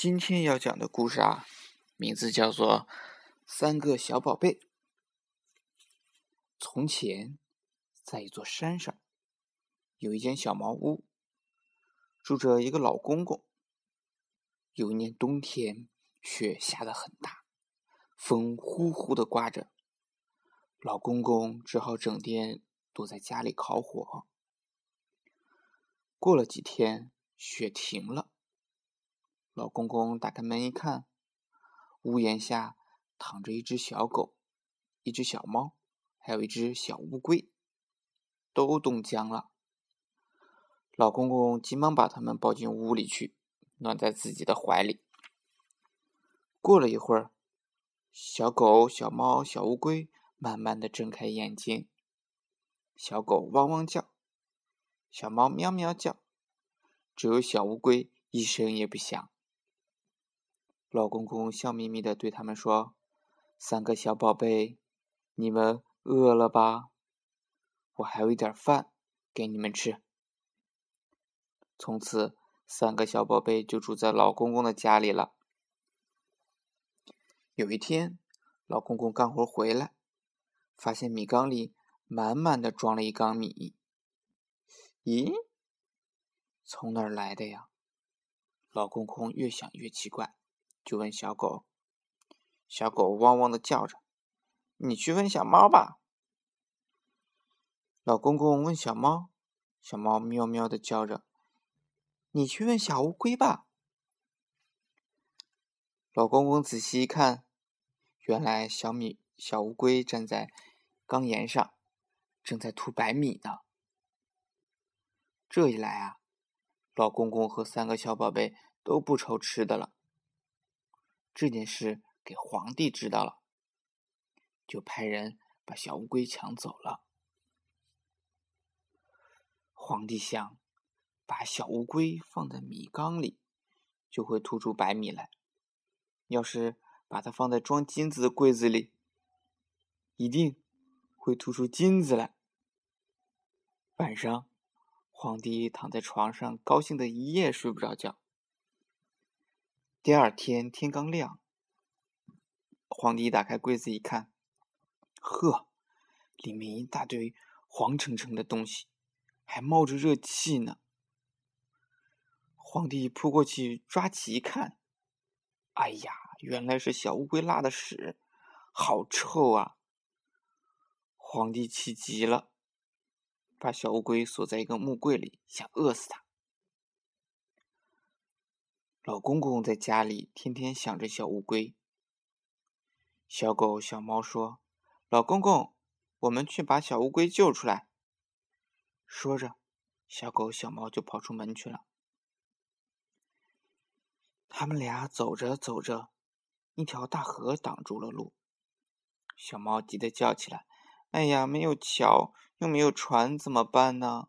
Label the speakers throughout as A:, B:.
A: 今天要讲的故事啊，名字叫做《三个小宝贝》。从前，在一座山上，有一间小茅屋，住着一个老公公。有一年冬天，雪下得很大，风呼呼的刮着，老公公只好整天躲在家里烤火。过了几天，雪停了。老公公打开门一看，屋檐下躺着一只小狗、一只小猫，还有一只小乌龟，都冻僵了。老公公急忙把它们抱进屋里去，暖在自己的怀里。过了一会儿，小狗、小猫、小乌龟慢慢的睁开眼睛，小狗汪汪叫，小猫喵喵叫，只有小乌龟一声也不响。老公公笑眯眯的对他们说：“三个小宝贝，你们饿了吧？我还有一点饭给你们吃。”从此，三个小宝贝就住在老公公的家里了。有一天，老公公干活回来，发现米缸里满满的装了一缸米。咦，从哪儿来的呀？老公公越想越奇怪。就问小狗，小狗汪汪的叫着。你去问小猫吧。老公公问小猫，小猫喵喵的叫着。你去问小乌龟吧。老公公仔细一看，原来小米小乌龟站在缸沿上，正在吐白米呢。这一来啊，老公公和三个小宝贝都不愁吃的了。这件事给皇帝知道了，就派人把小乌龟抢走了。皇帝想，把小乌龟放在米缸里，就会吐出白米来；要是把它放在装金子的柜子里，一定会吐出金子来。晚上，皇帝躺在床上，高兴的一夜睡不着觉。第二天天刚亮，皇帝打开柜子一看，呵，里面一大堆黄澄澄的东西，还冒着热气呢。皇帝扑过去抓起一看，哎呀，原来是小乌龟拉的屎，好臭啊！皇帝气急了，把小乌龟锁在一个木柜里，想饿死它。老公公在家里天天想着小乌龟。小狗、小猫说：“老公公，我们去把小乌龟救出来。”说着，小狗、小猫就跑出门去了。他们俩走着走着，一条大河挡住了路。小猫急得叫起来：“哎呀，没有桥，又没有船，怎么办呢？”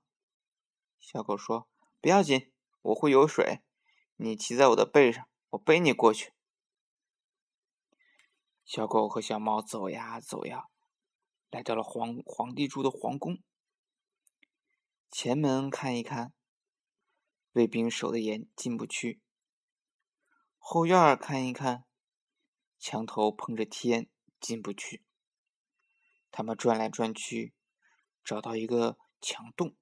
A: 小狗说：“不要紧，我会游水。”你骑在我的背上，我背你过去。小狗和小猫走呀走呀，来到了皇皇帝住的皇宫。前门看一看，卫兵守的严，进不去。后院看一看，墙头碰着天，进不去。他们转来转去，找到一个墙洞，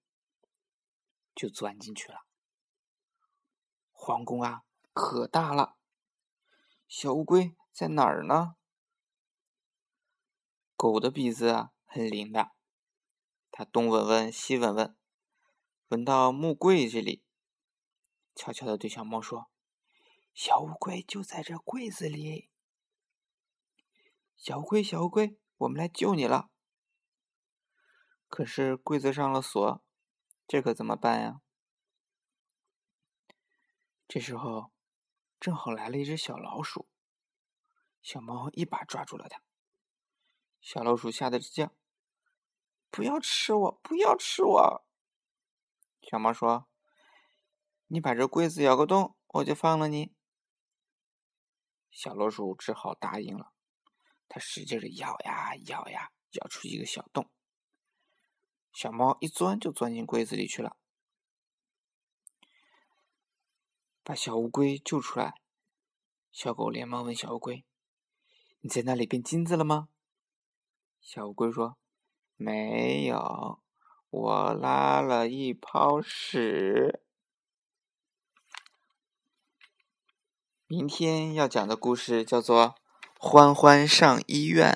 A: 就钻进去了。皇宫啊，可大了！小乌龟在哪儿呢？狗的鼻子啊，很灵的，它东闻闻，西闻闻，闻到木柜这里，悄悄的对小猫说：“小乌龟就在这柜子里。”小乌龟，小乌龟，我们来救你了。可是柜子上了锁，这可怎么办呀？这时候，正好来了一只小老鼠，小猫一把抓住了它。小老鼠吓得直叫：“不要吃我，不要吃我！”小猫说：“你把这柜子咬个洞，我就放了你。”小老鼠只好答应了。它使劲的咬呀咬呀，咬出一个小洞。小猫一钻就钻进柜子里去了。把小乌龟救出来，小狗连忙问小乌龟：“你在那里变金子了吗？”小乌龟说：“没有，我拉了一泡屎。”明天要讲的故事叫做《欢欢上医院》。